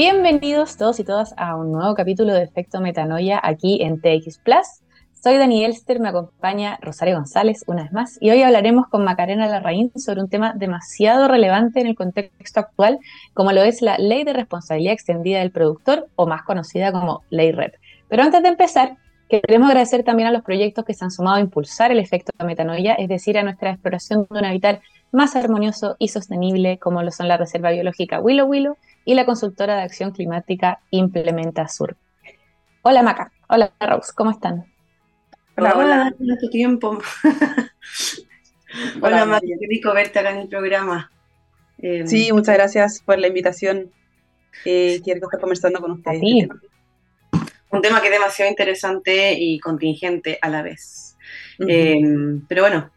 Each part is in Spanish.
Bienvenidos todos y todas a un nuevo capítulo de Efecto Metanoia aquí en TX Plus. Soy Dani Elster, me acompaña Rosario González una vez más y hoy hablaremos con Macarena Larraín sobre un tema demasiado relevante en el contexto actual como lo es la Ley de Responsabilidad Extendida del Productor o más conocida como Ley REP. Pero antes de empezar, queremos agradecer también a los proyectos que se han sumado a impulsar el efecto metanoia, es decir, a nuestra exploración de un hábitat más armonioso y sostenible como lo son la Reserva Biológica Willow Willow y la consultora de acción climática Implementa Sur. Hola Maca, hola Rose, ¿cómo están? Hola, hola, tanto tiempo. hola Maca, qué rico verte acá en el programa. Em, sí, muchas gracias por la invitación. Eh, quiero estar conversando con ustedes. Este Un tema que es demasiado interesante y contingente a la vez. Em, pero bueno,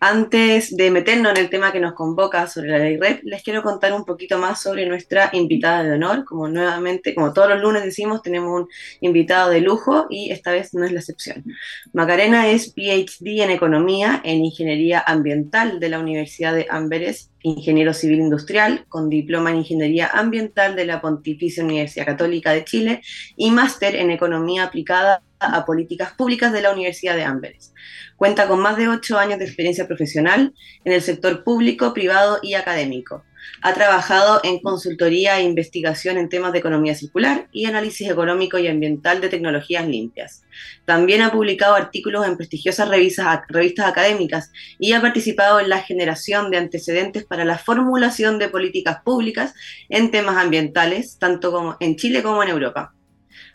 antes de meternos en el tema que nos convoca sobre la ley REP, les quiero contar un poquito más sobre nuestra invitada de honor. Como nuevamente, como todos los lunes decimos, tenemos un invitado de lujo y esta vez no es la excepción. Macarena es PhD en Economía en Ingeniería Ambiental de la Universidad de Amberes, ingeniero civil industrial con diploma en Ingeniería Ambiental de la Pontificia Universidad Católica de Chile y máster en Economía Aplicada a Políticas Públicas de la Universidad de Amberes. Cuenta con más de ocho años de experiencia profesional en el sector público, privado y académico. Ha trabajado en consultoría e investigación en temas de economía circular y análisis económico y ambiental de tecnologías limpias. También ha publicado artículos en prestigiosas revistas, revistas académicas y ha participado en la generación de antecedentes para la formulación de políticas públicas en temas ambientales, tanto como en Chile como en Europa.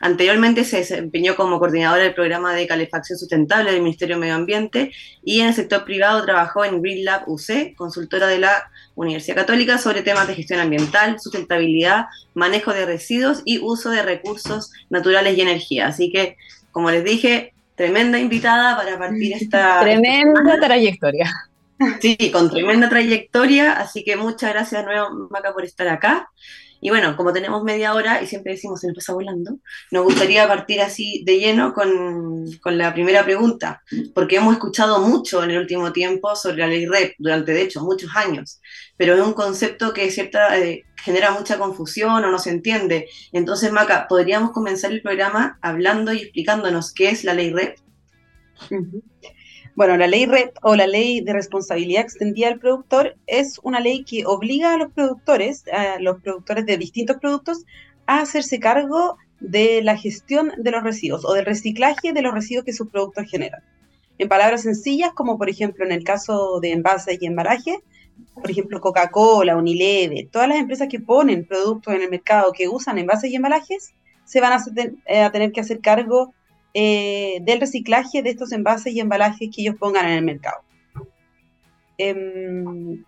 Anteriormente se desempeñó como coordinadora del programa de calefacción sustentable del Ministerio de Medio Ambiente y en el sector privado trabajó en Green Lab UC, consultora de la Universidad Católica sobre temas de gestión ambiental, sustentabilidad, manejo de residuos y uso de recursos naturales y energía. Así que, como les dije, tremenda invitada para partir esta... Tremenda trayectoria. Sí, con tremenda trayectoria, así que muchas gracias de nuevo, Maca, por estar acá. Y bueno, como tenemos media hora y siempre decimos se nos pasa volando, nos gustaría partir así de lleno con, la primera pregunta, porque hemos escuchado mucho en el último tiempo sobre la ley REP, durante de hecho muchos años, pero es un concepto que cierta, eh, genera mucha confusión o no se entiende. Entonces, Maca, ¿podríamos comenzar el programa hablando y explicándonos qué es la ley REP? Bueno, la ley REP o la ley de responsabilidad extendida al productor es una ley que obliga a los productores, a los productores de distintos productos, a hacerse cargo de la gestión de los residuos o del reciclaje de los residuos que sus productos generan. En palabras sencillas, como por ejemplo en el caso de envases y embalaje, por ejemplo Coca-Cola, Unilever, todas las empresas que ponen productos en el mercado que usan envases y embalajes, se van a, a tener que hacer cargo eh, del reciclaje de estos envases y embalajes que ellos pongan en el mercado. Em,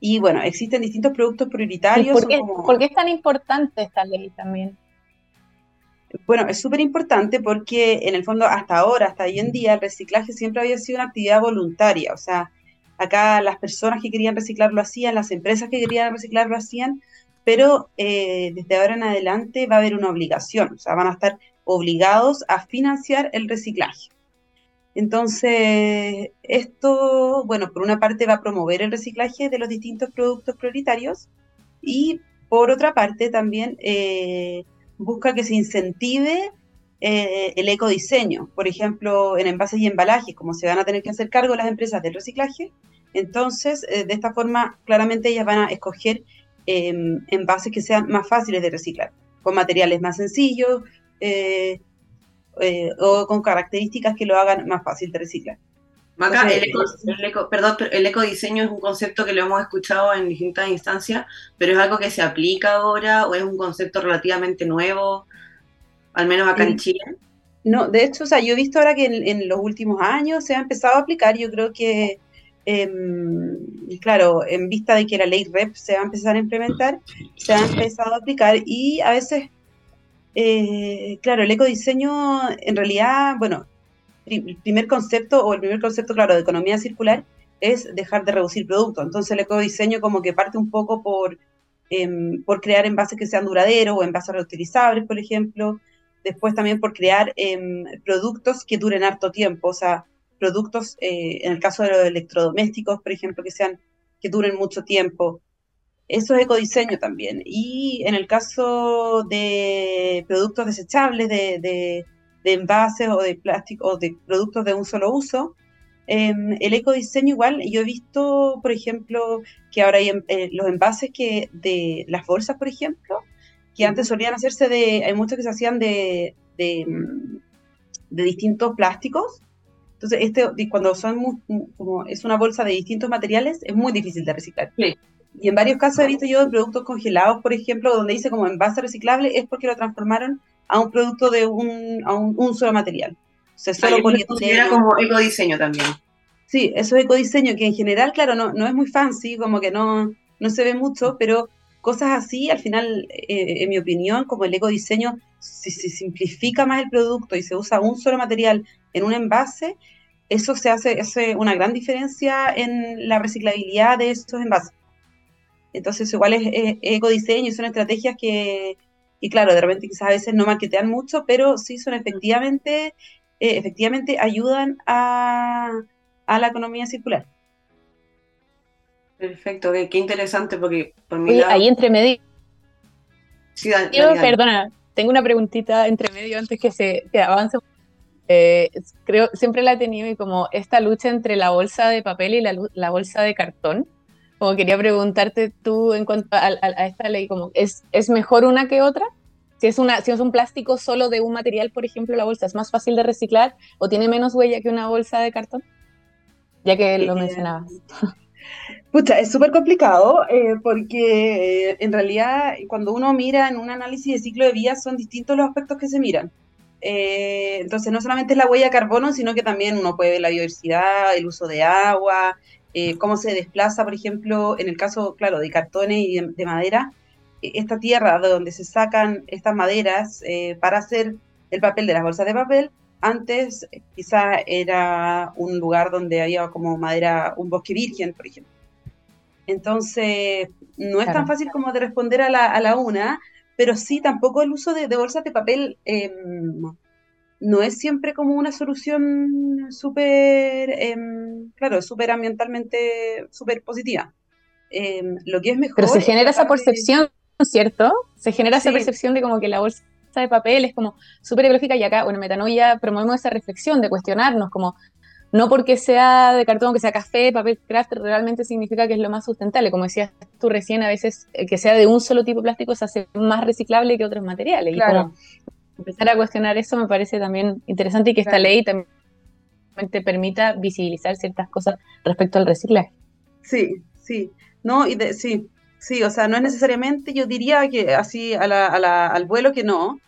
y bueno, existen distintos productos prioritarios. Por qué, es tan importante esta ley también? Bueno, es súper importante porque en el fondo hasta ahora, hasta hoy en día, el reciclaje siempre había sido una actividad voluntaria. O sea, acá las personas que querían reciclar lo hacían, las empresas que querían reciclar lo hacían, pero eh, desde ahora en adelante va a haber una obligación. O sea, van a estar obligados a financiar el reciclaje. Entonces, esto, bueno, por una parte va a promover el reciclaje de los distintos productos prioritarios y por otra parte también eh, busca que se incentive eh, el ecodiseño. Por ejemplo, en envases y embalajes, como se van a tener que hacer cargo las empresas del reciclaje, entonces eh, de esta forma claramente ellas van a escoger em, envases que sean más fáciles de reciclar, con materiales más sencillos, eh, eh, o con características que lo hagan más fácil de reciclar. Maca, el, eco, perdón, el ecodiseño es un concepto que lo hemos escuchado en distintas instancias, pero es algo que se aplica ahora o es un concepto relativamente nuevo, al menos acá en Chile. No, de hecho, o sea, yo he visto ahora que en, los últimos años se ha empezado a aplicar, yo creo que, em, claro, en vista de que la ley REP se va a empezar a implementar, se ha empezado a aplicar y a veces eh, claro, el ecodiseño en realidad, bueno, el primer concepto o el primer concepto, claro, de economía circular es dejar de reducir productos. Entonces el ecodiseño como que parte un poco por, em, por crear envases que sean duraderos o envases reutilizables, por ejemplo. Después también por crear em, productos que duren harto tiempo, o sea, productos, eh, en el caso de los electrodomésticos, por ejemplo, que sean que duren mucho tiempo. Eso es ecodiseño también. Y en el caso de productos desechables, de, de, envases o de plástico o de productos de un solo uso, em, el ecodiseño igual, yo he visto, por ejemplo, que ahora hay eh, los envases que de las bolsas, por ejemplo, que antes solían hacerse de, hay muchos que se hacían de, de, de distintos plásticos. Entonces, este, cuando son como es una bolsa de distintos materiales, es muy difícil de reciclar. Y en varios casos he visto yo de productos congelados, por ejemplo, donde dice como envase reciclable, es porque lo transformaron a un producto de un, a un, solo material. O sea, solo Era como ecodiseño también. Sí, eso es ecodiseño, que en general, claro, no, no es muy fancy, como que no, no se ve mucho, pero cosas así, al final, eh, en mi opinión, como el ecodiseño, si se simplifica más el producto y se usa un solo material en un envase, eso se hace, hace una gran diferencia en la reciclabilidad de esos envases. Entonces, igual es, ecodiseño y son estrategias que, y claro, de repente quizás a veces no marketean mucho, pero sí son efectivamente, eh, efectivamente ayudan a, a la economía circular. Perfecto, qué, interesante porque por mi ahí entre medio. Sí, perdona, tengo una preguntita entre medio antes que se avance. Eh, creo, siempre la he tenido y como esta lucha entre la bolsa de papel y la, bolsa de cartón. Como quería preguntarte tú en cuanto a, esta ley, como ¿es, ¿es mejor una que otra? Si es, una, si es un plástico solo de un material, por ejemplo, la bolsa es más fácil de reciclar o tiene menos huella que una bolsa de cartón, ya que lo eh, mencionabas. Pucha, es súper complicado eh, porque eh, en realidad cuando uno mira en un análisis de ciclo de vida son distintos los aspectos que se miran. Eh, entonces no solamente es la huella de carbono, sino que también uno puede ver la biodiversidad, el uso de agua, cómo se desplaza, por ejemplo, en el caso, claro, de cartones y de, madera, esta tierra de donde se sacan estas maderas para hacer el papel de las bolsas de papel, antes quizá era un lugar donde había como madera, un bosque virgen, por ejemplo. Entonces, no es tan fácil como de responder a la, a la una, pero sí tampoco el uso de, bolsas de papel em, no es siempre como una solución súper, em, claro, súper ambientalmente, súper positiva. Em, lo que es mejor... Pero se genera esa percepción, ¿cierto? Se genera esa percepción de como que la bolsa de papel es como súper ecológica y acá, bueno, Metanoia promovemos esa reflexión de cuestionarnos como no porque sea de cartón, que sea café, papel craft, realmente significa que es lo más sustentable. Como decías tú recién, a veces eh, que sea de un solo tipo de plástico se hace más reciclable que otros materiales. Y como empezar a cuestionar eso me parece también interesante y que esta ley también te permita visibilizar ciertas cosas respecto al reciclaje. Sí, sí. No, y de, sí, sí, o sea, no es necesariamente, yo diría que así al vuelo que no.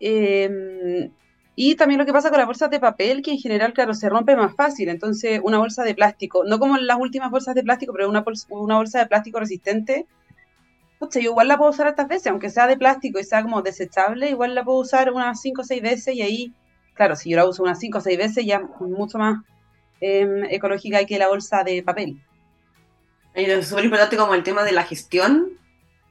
Eh, y también lo que pasa con las bolsas de papel, que en general, claro, se rompe más fácil. Entonces, una bolsa de plástico, no como las últimas bolsas de plástico, pero una, bolsa, una bolsa de plástico resistente, pucha, yo igual la puedo usar estas veces, aunque sea de plástico y sea como desechable, igual la puedo usar unas 5 o 6 veces y ahí, claro, si yo la uso unas 5 o 6 veces, ya mucho más em, ecológica que la bolsa de papel. Y es súper importante como el tema de la gestión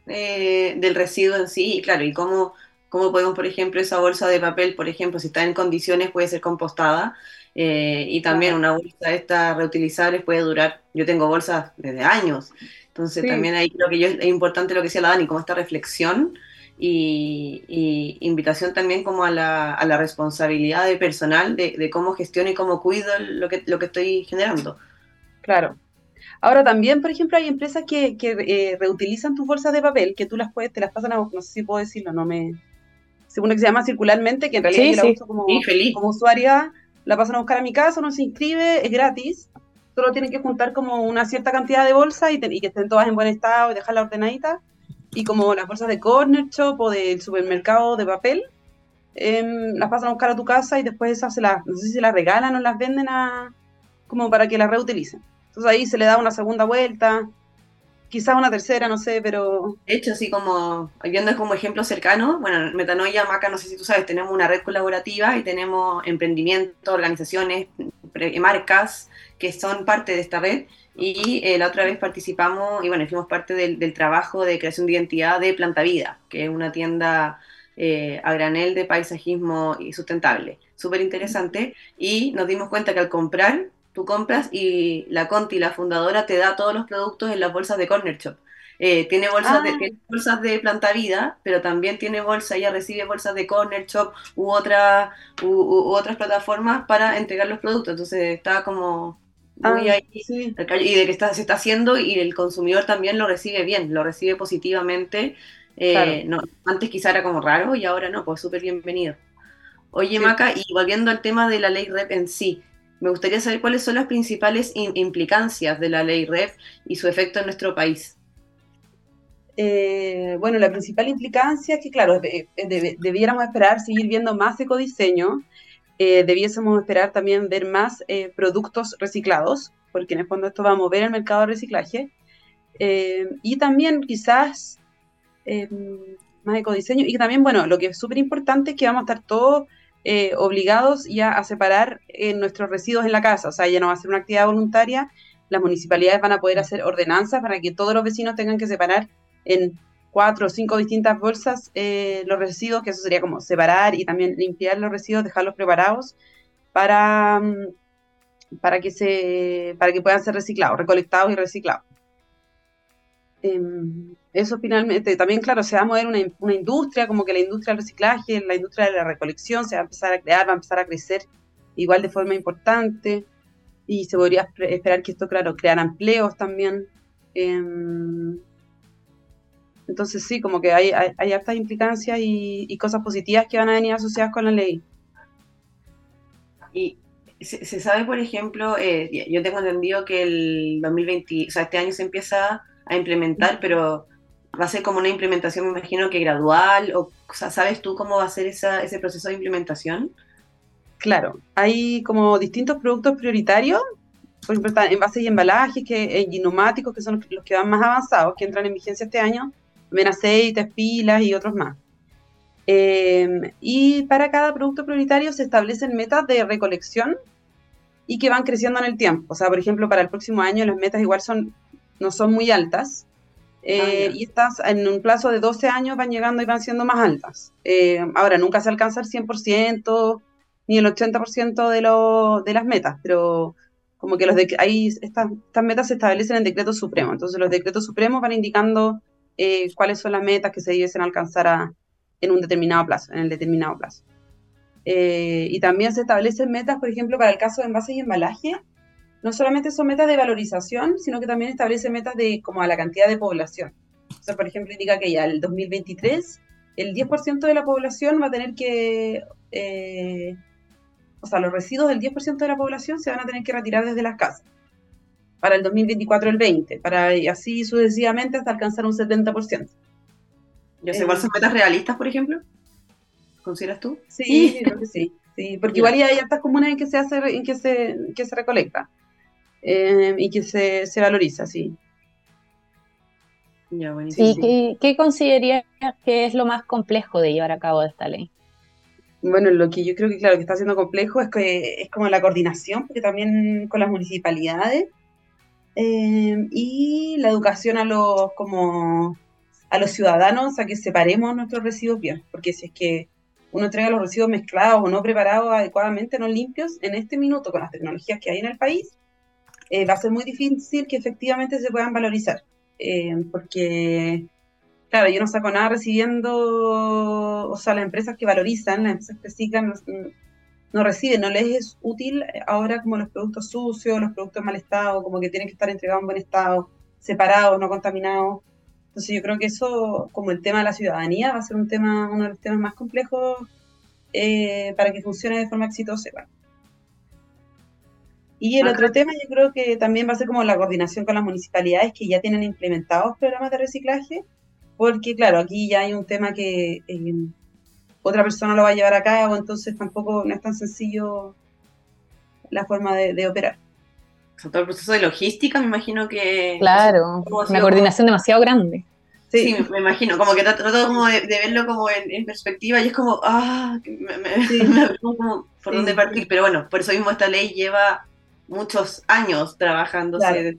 eh, del residuo en sí, y claro, y cómo cómo podemos, por ejemplo, esa bolsa de papel, por ejemplo, si está en condiciones, puede ser compostada. Eh, y también una bolsa esta reutilizable puede durar, yo tengo bolsas desde años, entonces también ahí creo que yo, es importante lo que decía la Dani, como esta reflexión y, invitación también como a la, a la responsabilidad de personal de, cómo gestiono y cómo cuido lo que, lo que estoy generando. Claro. Ahora también, por ejemplo, hay empresas que, que eh, reutilizan tus bolsas de papel, que tú las puedes, te las pasan a, no sé si puedo decirlo, no me, según que se llama circularmente, que en realidad yo la uso como, como usuaria, la pasan a buscar a mi casa, uno se inscribe, es gratis, solo tienen que juntar como una cierta cantidad de bolsas y, que estén todas en buen estado y dejarla ordenadita. Y como las bolsas de corner shop o del supermercado de papel, em, las pasan a buscar a tu casa y después esas se las, no sé si se las regalan o las venden a, como para que las reutilicen. Entonces ahí se le da una segunda vuelta, quizás una tercera, no sé, pero... De hecho, así como, viendo como ejemplo cercano, bueno, Metanoia, Maca, no sé si tú sabes, tenemos una red colaborativa y tenemos emprendimientos, organizaciones, marcas que son parte de esta red. Y eh, la otra vez participamos y bueno, fuimos parte del, trabajo de creación de identidad de Planta Vida, que es una tienda eh, a granel de paisajismo y sustentable. Súper interesante. Y nos dimos cuenta que al comprar tú compras y la Conti, la fundadora, te da todos los productos en las bolsas de Corner Shop. Eh, tiene, bolsas de, Ah. tiene bolsas de planta vida, pero también tiene bolsa, ella recibe bolsas de Corner Shop u, otra, u, otras plataformas para entregar los productos. Entonces está como muy Ah, ahí sí. y de que está, se está haciendo y el consumidor también lo recibe bien, lo recibe positivamente. Eh, Claro. no, antes quizá era como raro y ahora no, pues súper bienvenido. Oye, Sí. Maca, y volviendo al tema de la ley REP en sí, me gustaría saber cuáles son las principales in- implicancias de la ley REP y su efecto en nuestro país. Eh, bueno, la principal implicancia es que, claro, de- debiéramos esperar seguir viendo más ecodiseño, eh, debiésemos esperar también ver más eh, productos reciclados, porque en el fondo esto va a mover el mercado de reciclaje, eh, y también quizás eh, más ecodiseño, y también, bueno, lo que es súper importante es que vamos a estar todos eh, obligados ya a separar eh, nuestros residuos en la casa, o sea, ya no va a ser una actividad voluntaria, las municipalidades van a poder hacer ordenanzas para que todos los vecinos tengan que separar en cuatro o cinco distintas bolsas eh, los residuos, que eso sería como separar y también limpiar los residuos, dejarlos preparados para, mm, para, que, se, para que puedan ser reciclados, recolectados y reciclados. Em, eso finalmente, también claro, se va a mover una, una industria, como que la industria del reciclaje, la industria de la recolección se va a empezar a crear, va a empezar a crecer igual de forma importante y se podría esper- esperar que esto, claro, creara empleos también. Em, entonces sí, como que hay, hay, hay hartas implicancias y, y cosas positivas que van a venir asociadas con la ley. Y se, se sabe, por ejemplo, eh, yo tengo entendido que el 2020, o sea, este año se empieza a implementar, pero va a ser como una implementación, me imagino que gradual, o, o sea, ¿sabes tú cómo va a ser esa, ese proceso de implementación? Claro, hay como distintos productos prioritarios, por ejemplo, están envases y embalajes que, eh, y neumáticos, que son los, los que van más avanzados, que entran en vigencia este año, también aceites, pilas y otros más. Eh, y para cada producto prioritario se establecen metas de recolección y que van creciendo en el tiempo. O sea, por ejemplo, para el próximo año las metas igual son, no son muy altas. eh, Ah, y estas en un plazo de 12 años van llegando y van siendo más altas. Eh, ahora, nunca se alcanza el 100% ni el 80% de, lo, de las metas, pero como que los de, ahí estas, estas metas se establecen en decretos supremos. Entonces los decretos supremos van indicando eh, cuáles son las metas que se debiesen alcanzar a- en un determinado plazo, en el determinado plazo. Eh, y también se establecen metas, por ejemplo, para el caso de envases y embalaje, no solamente son metas de valorización, sino que también establece metas de como a la cantidad de población. O sea, por ejemplo, indica que ya el 2023 el 10% de la población va a tener que, eh, o sea, los residuos del 10% de la población se van a tener que retirar desde las casas. Para el 2024 el 20%, para y así sucesivamente hasta alcanzar un 70%. Yo sé, Eh, ¿cuáles son metas realistas, por ejemplo? ¿Consideras tú? Sí, creo que sí. sí porque igual ya hay hartas comunas en que se hace, en que se, que se recolecta eh, y que se, se valoriza, sí. Ya, buenísimo. ¿Y sí. qué, qué considerarías que es lo más complejo de llevar a cabo esta ley? Bueno, lo que yo creo que, claro, que está siendo complejo es que es como la coordinación, porque también con las municipalidades eh, y la educación a los, como, a los ciudadanos a que separemos nuestros residuos bien, porque si es que uno entrega los residuos mezclados o no preparados adecuadamente, no limpios, en este minuto con las tecnologías que hay en el país, eh, va a ser muy difícil que efectivamente se puedan valorizar, eh, porque Claro, yo no saco nada recibiendo, o sea, las empresas que valorizan, las empresas que reciclan, no, reciben, no les es útil ahora como los productos sucios, los productos en mal estado, como que tienen que estar entregados en buen estado, separados, no contaminados. Entonces yo creo que eso, como el tema de la ciudadanía, va a ser un tema, uno de los temas más complejos eh, para que funcione de forma exitosa. Y el Ajá. otro tema yo creo que también va a ser como la coordinación con las municipalidades que ya tienen implementados programas de reciclaje, porque claro, aquí ya hay un tema que eh, otra persona lo va a llevar a cabo, entonces tampoco no es tan sencillo la forma de, de operar. O sea, todo el proceso de logística, me imagino que... Claro, ¿Cómo ha sido una coordinación demasiado grande. Sí, me, me imagino, como que trato, trato como de, de verlo como en, en perspectiva y es como, ah, me, me- Sí. me como por Sí. dónde partir, pero bueno, por eso mismo esta ley lleva muchos años trabajándose, Claro. desde,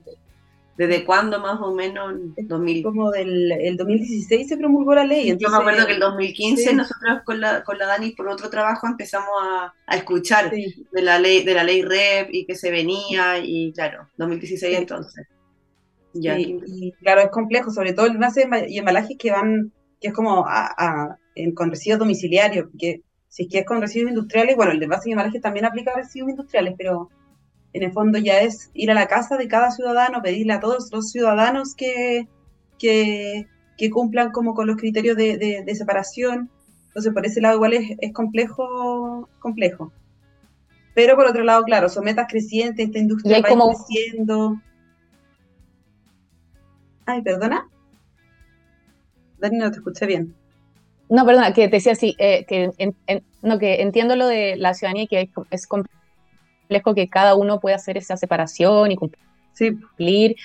desde cuándo más o menos, 2000. Como del el 2016 se promulgó la ley. Yo me acuerdo que el 2015 sí. nosotros con la, con la Dani por otro trabajo empezamos a, a escuchar Sí, de la ley de la ley REP y que se venía y claro, 2016 Sí. entonces. Y, claro, es complejo, sobre todo el envase y embalajes que van, que es como a, con residuos domiciliarios, porque si es que es con residuos industriales, bueno, el envase y embalaje también aplica a residuos industriales, pero en el fondo ya es ir a la casa de cada ciudadano, pedirle a todos los ciudadanos que, que, cumplan como con los criterios de, separación. Entonces, por ese lado igual es, es complejo, complejo. Pero por otro lado, claro, son metas crecientes, esta industria va como... creciendo. Ay, perdona. Dani, no te escuché bien. No, perdona, que te decía así, eh, que, no, que entiendo lo de la ciudadanía, que es, complejo que cada uno pueda hacer esa separación y cumplir,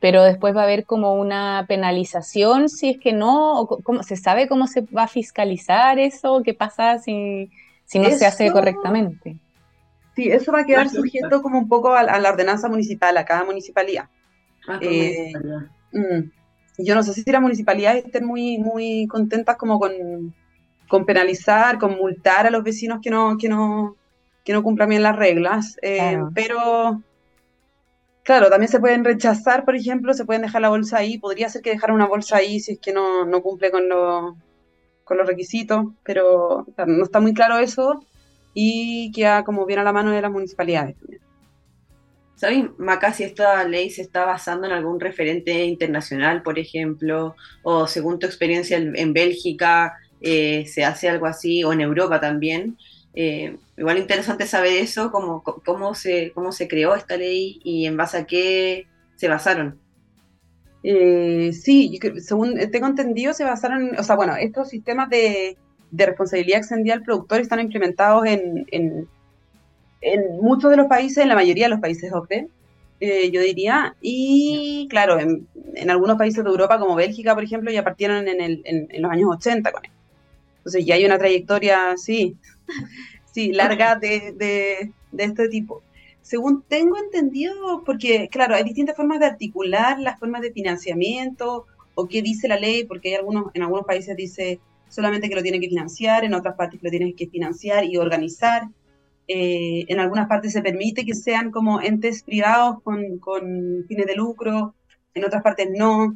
pero después va a haber como una penalización si es que no, o cómo, ¿se sabe cómo se va a fiscalizar eso? ¿Qué pasa si, si no se hace correctamente? Sí, eso va a quedar sujeto como un poco a, la ordenanza municipal, a cada municipalidad. Ah, eh, mm, yo no sé si las municipalidades estén muy, muy contentas como con, penalizar, con multar a los vecinos que no, que no, que no cumplan bien las reglas, eh, pero claro, también se pueden rechazar, por ejemplo, se pueden dejar la bolsa ahí, podría ser que dejar una bolsa ahí si es que no, no cumple con, con los requisitos, pero no está muy claro eso y queda como bien a la mano de las municipalidades también. ¿Sabes, Maca, si esta ley se está basando en algún referente internacional, por ejemplo, o según tu experiencia en, Bélgica eh, se hace algo así, o en Europa también? Eh, igual interesante saber eso, cómo, cómo, se, cómo se creó esta ley y en base a qué se basaron. Eh, sí, según tengo entendido, se basaron, o sea, bueno, estos sistemas de, de responsabilidad extendida al productor están implementados en, en, muchos de los países, en la mayoría de los países OPE, eh, yo diría. Y claro, en, algunos países de Europa, como Bélgica, por ejemplo, ya partieron en, el, en, los años 80 con él. Entonces ya hay una trayectoria, sí, sí, larga de, de, este tipo. Según tengo entendido, porque claro, hay distintas formas de articular las formas de financiamiento o qué dice la ley, porque hay algunos, en algunos países dice solamente que lo tienen que financiar, en otras partes lo tienen que financiar y organizar. Eh, en algunas partes se permite que sean como entes privados con, fines de lucro, en otras partes no.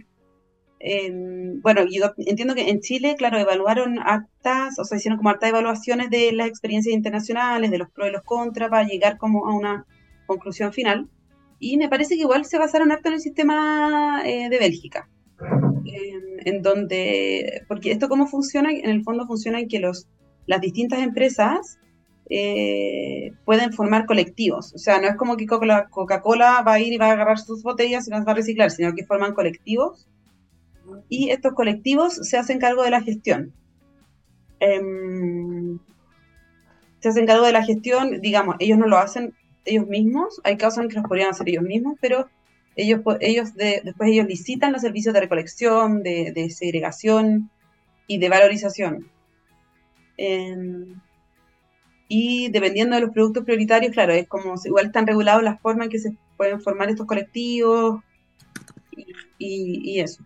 Bueno, yo entiendo que en Chile, claro, evaluaron actas, o sea, hicieron como hartas evaluaciones de las experiencias internacionales, de los pros y los contras, para llegar como a una conclusión final. Y me parece que igual se basaron harto en el sistema eh, de Bélgica en, donde, porque esto cómo funciona, en el fondo funciona en que los, las distintas empresas eh, pueden formar colectivos. O sea, no es como que Coca-Cola va a ir y va a agarrar sus botellas y las va a reciclar, sino que forman colectivos y estos colectivos se hacen cargo de la gestión. Em, se hacen cargo de la gestión, digamos, ellos no lo hacen ellos mismos, hay casos en que los podrían hacer ellos mismos, pero ellos, ellos después ellos licitan los servicios de recolección, de, segregación y de valorización. Em, y dependiendo de los productos prioritarios, claro, es como igual están regulados las formas en que se pueden formar estos colectivos y, eso.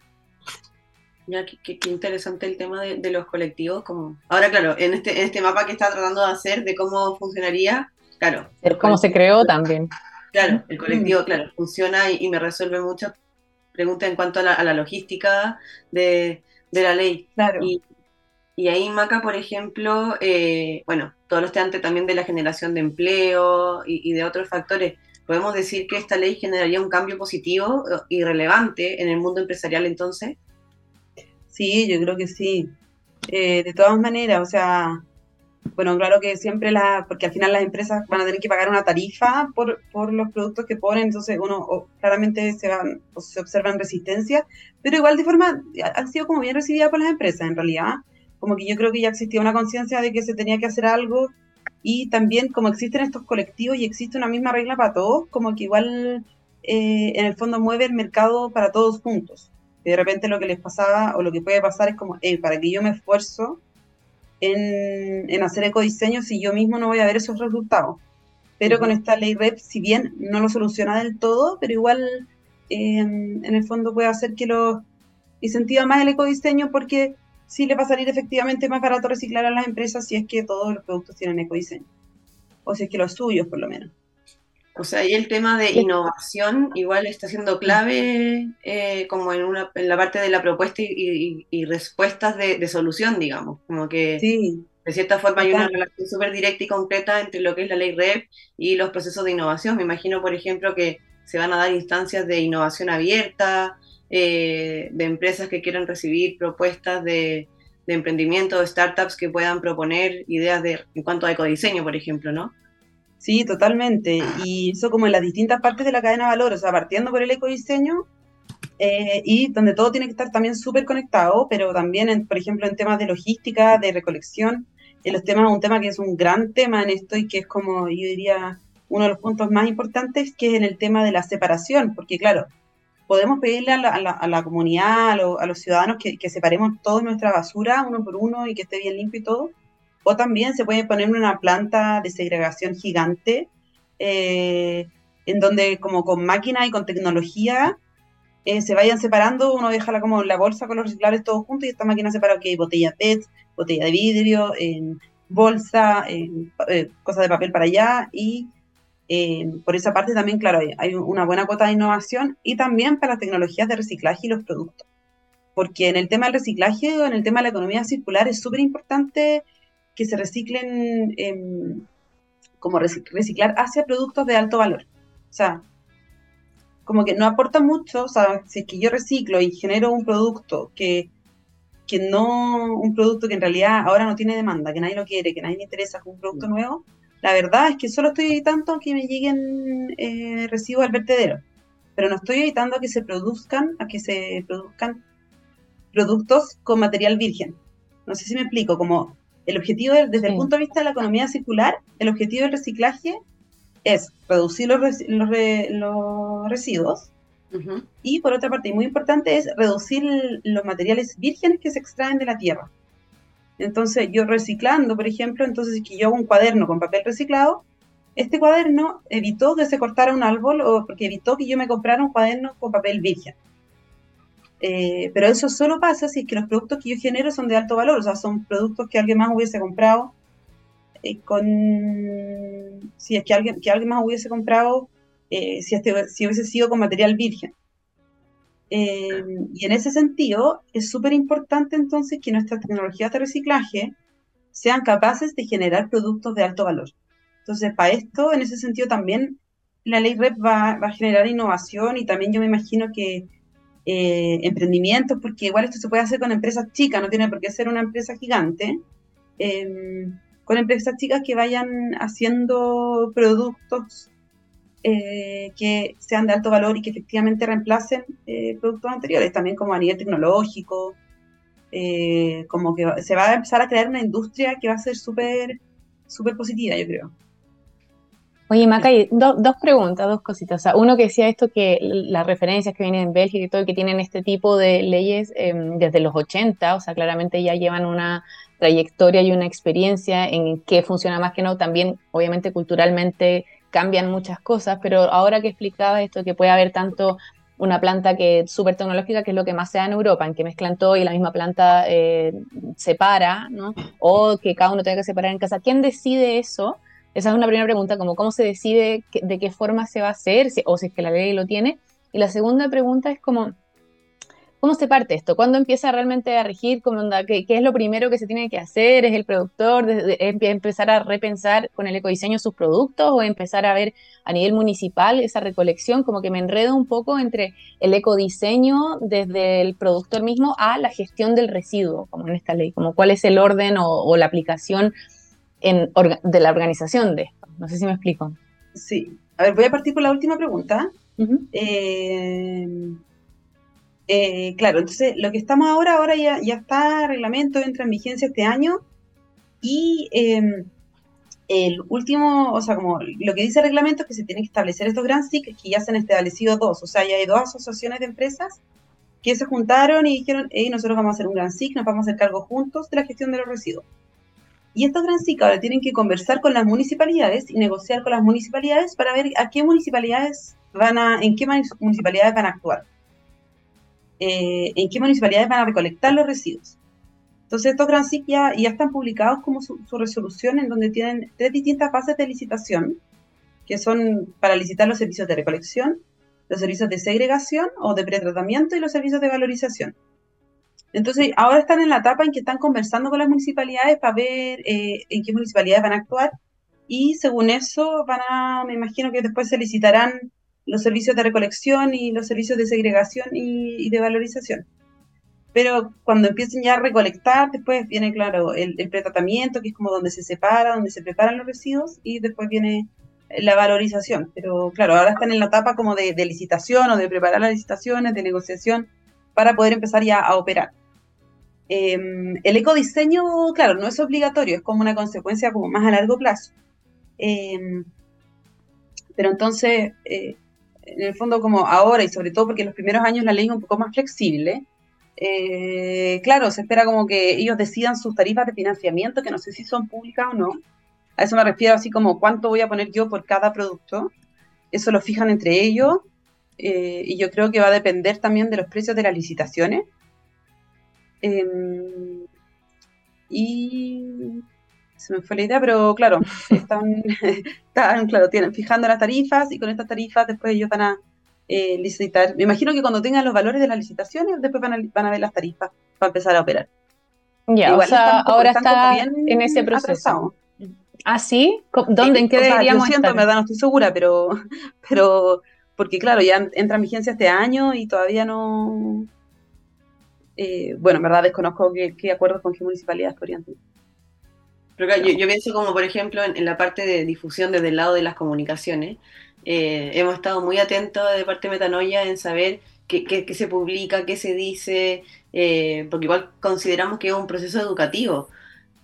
Ya, qué, interesante el tema de, los colectivos. Como... Ahora, claro, en este, en este mapa que está tratando de hacer de cómo funcionaría, claro. Cómo se creó también. Claro, el colectivo, mm. claro, funciona y, me resuelve muchas preguntas en cuanto a la, logística de, la ley. Claro. Y, ahí, Maca, por ejemplo, eh, bueno, todo lo antes también de la generación de empleo y, de otros factores. ¿Podemos decir que esta ley generaría un cambio positivo y relevante en el mundo empresarial entonces? Sí, yo creo que sí. Eh, de todas maneras, o sea, bueno, claro que siempre la, porque al final las empresas van a tener que pagar una tarifa por, por los productos que ponen, entonces uno claramente se, van, o se observan resistencia, pero igual de forma han sido como bien recibidas por las empresas en realidad, como que yo creo que ya existía una conciencia de que se tenía que hacer algo y también como existen estos colectivos y existe una misma regla para todos, como que igual eh, en el fondo mueve el mercado para todos juntos. Y de repente lo que les pasaba o lo que puede pasar es como, para que yo me esfuerzo, en, en hacer ecodiseño si yo mismo no voy a ver esos resultados. Pero con esta ley REP, si bien no lo soluciona del todo, pero igual em, en el fondo puede hacer que lo incentiva más el ecodiseño porque sí le va a salir efectivamente más barato reciclar a las empresas si es que todos los productos tienen ecodiseño. O si es que los suyos, por lo menos. O sea, y el tema de innovación igual está siendo clave eh, como en, una, en la parte de la propuesta y, respuestas de, solución, digamos. Como que de cierta forma hay una relación súper directa y concreta entre lo que es la ley REP y los procesos de innovación. Me imagino, por ejemplo, que se van a dar instancias de innovación abierta, eh, de empresas que quieran recibir propuestas de, de emprendimiento, de startups que puedan proponer ideas de, en cuanto a ecodiseño, por ejemplo, ¿no? Sí, totalmente. Y eso como en las distintas partes de la cadena de valor, o sea, partiendo por el ecodiseño eh, y donde todo tiene que estar también súper conectado, pero también, en, por ejemplo, en temas de logística, de recolección, en los temas, un tema que es un gran tema en esto y que es como, yo diría, uno de los puntos más importantes, que es en el tema de la separación, porque claro, podemos pedirle a la, comunidad, a, los ciudadanos que, que, separemos toda nuestra basura uno por uno y que esté bien limpio y todo, o también se puede poner una planta de segregación gigante, eh, en donde como con máquina y con tecnología eh, se vayan separando, uno deja como la bolsa con los reciclables todos juntos y esta máquina separa hay botella PET, botella de vidrio, bolsa, eh, cosas de papel para allá y por esa parte también, claro, hay, hay, una buena cuota de innovación y también para las tecnologías de reciclaje y los productos. Porque en el tema del reciclaje o en el tema de la economía circular es súper importante que se reciclen, em, como reciclar hacia productos de alto valor. O sea, como que no aporta mucho, o sea, si es que yo reciclo y genero un producto que, que no, un producto que en realidad ahora no tiene demanda, que nadie lo quiere, que nadie le interesa, como un producto mm. nuevo, la verdad es que solo estoy evitando que me lleguen eh, residuos al vertedero, pero no estoy evitando que se produzcan, a que se produzcan productos con material virgen. No sé si me explico, como el objetivo, desde el punto de vista de la economía circular, el objetivo del reciclaje es reducir los, los, residuos y por otra parte, y muy importante, es reducir los materiales vírgenes que se extraen de la tierra. Entonces, yo reciclando, por ejemplo, entonces que yo hago un cuaderno con papel reciclado, este cuaderno evitó que se cortara un árbol o porque evitó que yo me comprara un cuaderno con papel virgen. Eh, pero eso solo pasa si es que los productos que yo genero son de alto valor, o sea, son productos que alguien más hubiese comprado eh, con... Si es que alguien, que alguien más hubiese comprado, eh, si, este, si hubiese sido con material virgen. y en ese sentido, es súper importante entonces que nuestras tecnologías de reciclaje sean capaces de generar productos de alto valor. Entonces, para esto, en ese sentido también, la ley REP va, va a generar innovación y también yo me imagino que eh, emprendimientos, porque igual esto se puede hacer con empresas chicas, no tiene por qué ser una empresa gigante, em, con empresas chicas que vayan haciendo productos eh, que sean de alto valor y que efectivamente reemplacen eh, productos anteriores, también como a nivel tecnológico, como que se va a empezar a crear una industria que va a ser súper súper positiva, yo creo. Oye, Maca, dos preguntas, dos cositas. O sea, uno que decía esto, que las referencias que vienen en Bélgica y todo, que tienen este tipo de leyes em, desde los 80, o sea, claramente ya llevan una trayectoria y una experiencia en qué funciona más que no. También, obviamente, culturalmente cambian muchas cosas, pero ahora que explicaba esto, que puede haber tanto una planta que es súper tecnológica, que es lo que más se da en Europa, en que mezclan todo y la misma planta eh, separa, ¿no? O que cada uno tenga que separar en casa. ¿Quién decide eso? Esa es una primera pregunta, como cómo se decide de qué forma se va a hacer, o si es que la ley lo tiene. Y la segunda pregunta es como, ¿cómo se parte esto? ¿Cuándo empieza realmente a regir? ¿Cómo ¿Qué, es lo primero que se tiene que hacer? ¿Es el productor empezar a repensar con el ecodiseño sus productos o empezar a ver a nivel municipal esa recolección? Como que me enredo un poco entre el ecodiseño desde el productor mismo a la gestión del residuo, como en esta ley, como cuál es el orden o la aplicación de la organización de esto. No sé si me explico. Sí. A ver, voy a partir por la última pregunta. Eh, eh, claro, entonces lo que estamos ahora, ahora ya, ya está, reglamento entra en vigencia este año y em, el último, o sea, como lo que dice el reglamento es que se tienen que establecer estos Grand SIC, que ya se han establecido dos, o sea, ya hay dos asociaciones de empresas que se juntaron y dijeron, hey, nosotros vamos a hacer un Grand SIC, nos vamos a hacer cargo juntos de la gestión de los residuos. Y estos SIC ahora tienen que conversar con las municipalidades y negociar con las municipalidades para ver a qué municipalidades van a, en qué municipalidades van a actuar. Eh, en qué municipalidades van a recolectar los residuos. Entonces estos Grand ya, ya están publicados como su, resolución en donde tienen tres distintas fases de licitación, que son para licitar los servicios de recolección, los servicios de segregación o de pretratamiento y los servicios de valorización. Entonces, ahora están en la etapa en que están conversando con las municipalidades para ver eh, en qué municipalidades van a actuar y según eso van a, me imagino que después se licitarán los servicios de recolección y los servicios de segregación y, de valorización. Pero cuando empiecen ya a recolectar, después viene, claro, el, el pretratamiento, que es como donde se separa, donde se preparan los residuos, y después viene la valorización. Pero claro, ahora están en la etapa como de, licitación o de preparar las licitaciones, de negociación, para poder empezar ya a operar. Em, el ecodiseño, claro, no es obligatorio, es como una consecuencia como más a largo plazo. Em, pero entonces, eh, en el fondo como ahora y sobre todo porque en los primeros años la ley es un poco más flexible, eh, claro, se espera como que ellos decidan sus tarifas de financiamiento, que no sé si son públicas o no, a eso me refiero así como cuánto voy a poner yo por cada producto. Eso lo fijan entre ellos eh, y yo creo que va a depender también de los precios de las licitaciones. Em, y se me fue la idea, pero claro, están, están, claro, tienen, fijando las tarifas y con estas tarifas después ellos van a eh, licitar. Me imagino que cuando tengan los valores de las licitaciones, después van a, van a ver las tarifas para empezar a operar. Ya, o sea, ahora está en ese proceso. ¿Ah, sí? ¿Dónde? ¿En qué deberíamos siento, en verdad no estoy segura, pero, pero porque claro, ya entra en vigencia este año y todavía no... Eh, bueno, en verdad desconozco qué, acuerdos con qué municipalidades podrían. Pero yo, pienso como, por ejemplo, en, la parte de difusión desde el lado de las comunicaciones, eh, hemos estado muy atentos de parte de Metanoia en saber qué, qué, se publica, qué se dice, eh, porque igual consideramos que es un proceso educativo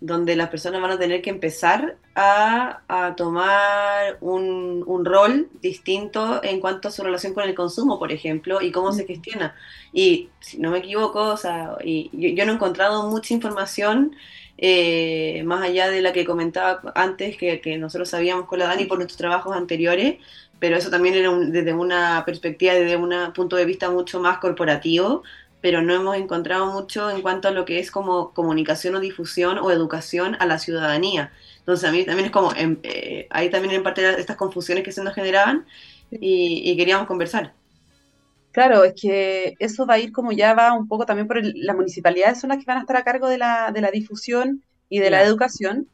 donde las personas van a tener que empezar a, tomar un, rol distinto en cuanto a su relación con el consumo, por ejemplo, y cómo se gestiona. Y si no me equivoco, o sea, y yo, no he encontrado mucha información eh, más allá de la que comentaba antes, que, nosotros sabíamos con la Dani por nuestros trabajos anteriores, pero eso también era desde una perspectiva, desde un punto de vista mucho más corporativo, pero no hemos encontrado mucho en cuanto a lo que es como comunicación o difusión o educación a la ciudadanía. Entonces a mí también es como, em, eh, ahí también en parte de estas confusiones que se nos generaban y, queríamos conversar. Claro, es que eso va a ir como ya va un poco también por las municipalidades son las que van a estar a cargo de la, de la difusión y de la educación,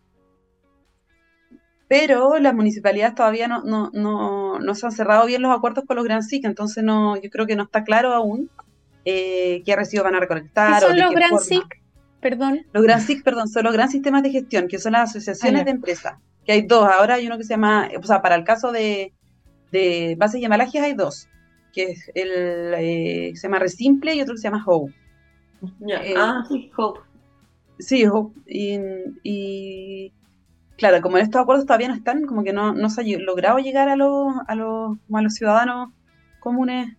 pero las municipalidades todavía no, no, no, no, se han cerrado bien los acuerdos con los Gran SIC, entonces no, yo creo que no está claro aún eh, qué residuos van a recolectar. ¿Qué son los Gran SIC? Perdón. Los Gran SIC, perdón, son los Gran Sistemas de Gestión, que son las asociaciones ah, de empresas, que hay dos. Ahora hay uno que se llama, o sea, para el caso de, de bases y embalajes hay dos, que es el, eh, se llama Resimple y otro que se llama Hope. Eh, ah, sí, Hope. Sí, Hope. Y, claro, como en estos acuerdos todavía no están, como que no, no se ha logrado llegar a los, a los, a los ciudadanos comunes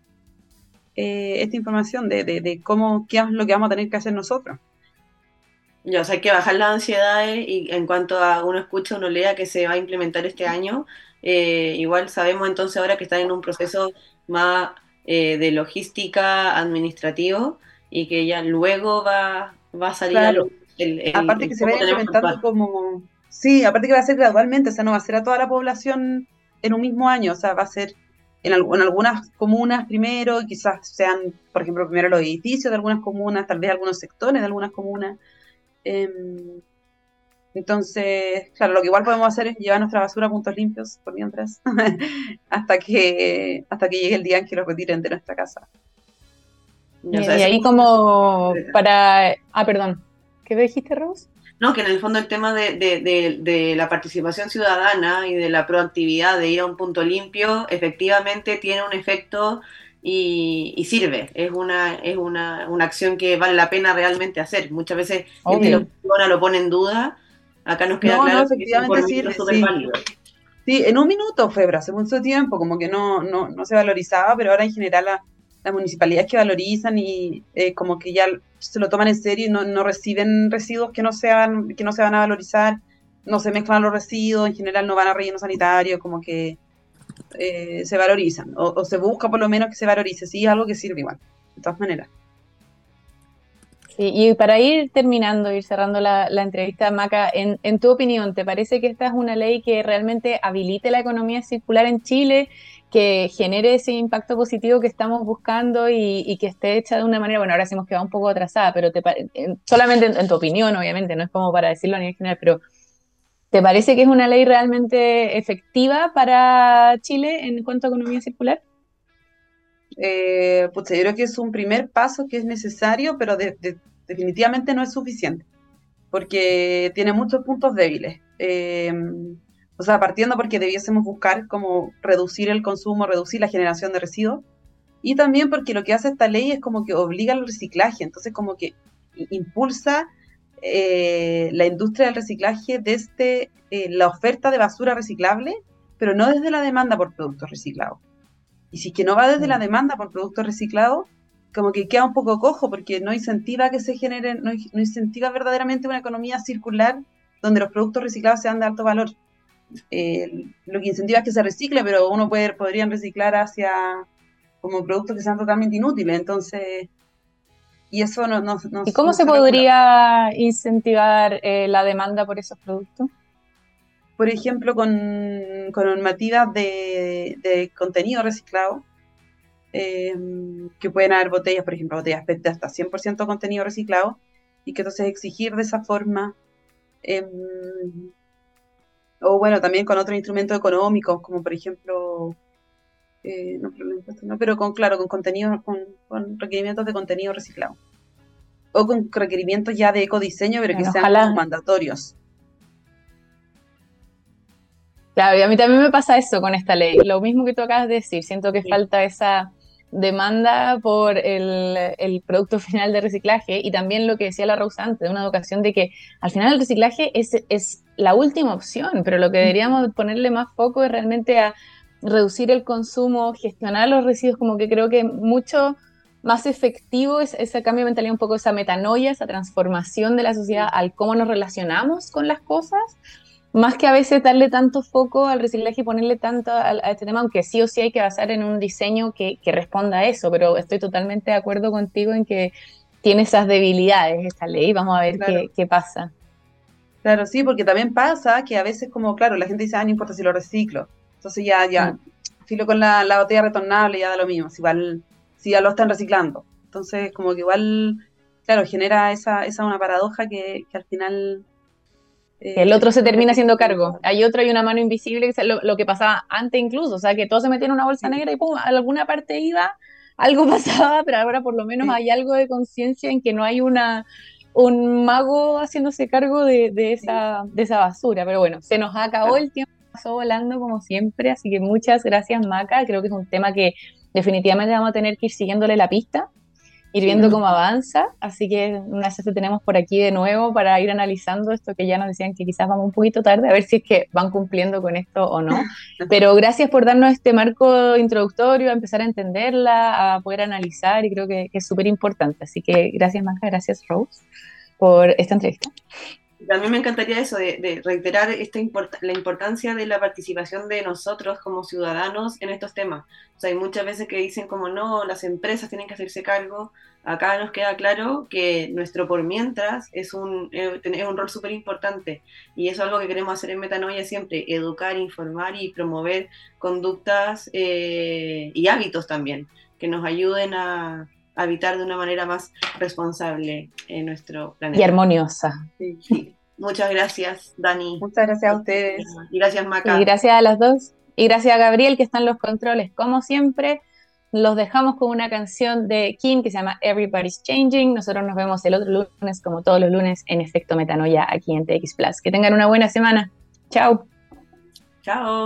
eh, esta información de, de, cómo, qué es lo que vamos a tener que hacer nosotros. Ya, o sea, hay que bajar las ansiedades y en cuanto a uno escucha, uno lea que se va a implementar este año, eh, igual sabemos entonces ahora que están en un proceso más eh, de logística administrativo y que ya luego va, va a salir a lo, Aparte que se va implementando como... Sí, aparte que va a ser gradualmente, o sea, no va a ser a toda la población en un mismo año, o sea, va a ser en, algunas comunas primero, quizás sean, por ejemplo, primero los edificios de algunas comunas, tal vez algunos sectores de algunas comunas. Em, entonces, claro, lo que igual podemos hacer es llevar nuestra basura a puntos limpios por mientras, hasta que hasta que llegue el día en que lo retiren de nuestra casa. Y, ahí como para... Ah, perdón. ¿Qué dijiste, Rose? No, que en el fondo el tema de, la participación ciudadana y de la proactividad de ir a un punto limpio, efectivamente tiene un efecto y, sirve. Es una, es una, acción que vale la pena realmente hacer. Muchas veces gente lo, lo pone en duda. Acá nos queda claro que es sirve, sí. Sí, en un minuto fue, pero hace mucho tiempo, como que no, no, no se valorizaba, pero ahora en general la, las municipalidades que valorizan y eh, como que ya se lo toman en serio y no, no, reciben residuos que no, sean, que no se van a valorizar, no se mezclan los residuos, en general no van a relleno sanitario, como que eh, se valorizan, o, se busca por lo menos que se valorice, sí, algo que sirve igual, de todas maneras. Y para ir terminando, ir cerrando la, entrevista, Maca, en, en, tu opinión, ¿te parece que esta es una ley que realmente habilite la economía circular en Chile, que genere ese impacto positivo que estamos buscando y, que esté hecha de una manera, bueno, ahora sí hemos quedado un poco atrasada, pero te, solamente en, tu opinión, obviamente, no es como para decirlo a nivel general, pero ¿te parece que es una ley realmente efectiva para Chile en cuanto a economía circular? Eh, pues yo creo que es un primer paso que es necesario, pero definitivamente no es suficiente, porque tiene muchos puntos débiles. Eh, o sea, partiendo porque debiésemos buscar como reducir el consumo, reducir la generación de residuos, y también porque lo que hace esta ley es como que obliga al reciclaje, entonces como que impulsa eh, la industria del reciclaje desde eh, la oferta de basura reciclable, pero no desde la demanda por productos reciclados. Y si es que no va desde la mm. demanda por productos reciclados, como que queda un poco cojo porque no incentiva que se generen, no, incentiva verdaderamente una economía circular donde los productos reciclados sean de alto valor. Eh, lo que incentiva es que se recicle, pero uno puede, podrían reciclar hacia como productos que sean totalmente inútiles. Entonces, y eso no... no, ¿Y cómo se, podría incentivar eh, la demanda por esos productos? Por ejemplo, con, con normativas de, contenido reciclado, em, que pueden haber botellas, por ejemplo, botellas PET de hasta 100% contenido reciclado, y que entonces exigir de esa forma, em, o bueno, también con otros instrumentos económicos, como por ejemplo, eh, no, pero con, claro, con contenido, con, requerimientos de contenido reciclado. O con requerimientos ya de ecodiseño, pero que sean mandatorios. Claro, y a mí también me pasa eso con esta ley. Lo mismo que tú acabas de decir, siento que falta esa demanda por el, producto final de reciclaje y también lo que decía la Rosa antes, de una educación de que al final el reciclaje es, es la última opción, pero lo que deberíamos ponerle más foco es realmente a reducir el consumo, gestionar los residuos, como que creo que mucho más efectivo es ese cambio de mentalidad, un poco esa metanoia, esa transformación de la sociedad al cómo nos relacionamos con las cosas, más que a veces darle tanto foco al reciclaje y ponerle tanto a, este tema, aunque sí o sí hay que basar en un diseño que, responda a eso, pero estoy totalmente de acuerdo contigo en que tiene esas debilidades esta ley, vamos a ver qué, pasa. Claro, sí, porque también pasa que a veces como, claro, la gente dice, ah, no importa si lo reciclo, entonces ya, ya, mm. filo con la, botella retornable, ya da lo mismo, si, igual, si ya lo están reciclando. Entonces, como que igual, claro, genera esa, esa una paradoja que, que al final el otro se termina haciendo cargo. Hay otro, hay una mano invisible, lo, lo, que pasaba antes incluso, o sea, que todo se metía en una bolsa negra y pum, a alguna parte iba, algo pasaba, pero ahora por lo menos hay algo de conciencia en que no hay una un mago haciéndose cargo de, esa, de esa basura. Pero bueno, se nos acabó el tiempo, pasó volando como siempre, así que muchas gracias Maca, creo que es un tema que definitivamente vamos a tener que ir siguiéndole la pista ir viendo cómo avanza. Así que una vez te tenemos por aquí de nuevo para ir analizando esto que ya nos decían que quizás vamos un poquito tarde, a ver si es que van cumpliendo con esto o no. Pero gracias por darnos este marco introductorio, a empezar a entenderla, a poder analizar y creo que, es súper importante. Así que gracias, Maja, gracias, Rose, por esta entrevista. También me encantaría eso, de, reiterar esta la importancia de la participación de nosotros como ciudadanos en estos temas. O hay muchas veces que dicen como no, las empresas tienen que hacerse cargo. Acá nos queda claro que nuestro por mientras es un, eh, un rol súper importante y eso es algo que queremos hacer en Metanoia siempre, educar, informar y promover conductas eh, y hábitos también que nos ayuden a, habitar de una manera más responsable en nuestro planeta. Y armoniosa. Muchas gracias, Dani. Muchas gracias a ustedes. Y gracias, Maca. Y gracias a las dos. Y gracias a Gabriel, que están los controles. Como siempre, los dejamos con una canción de Kim que se llama Everybody's Changing. Nosotros nos vemos el otro lunes, como todos los lunes, en Efecto Metanoia aquí en TX Plus. Que tengan una buena semana. Chao. Chao.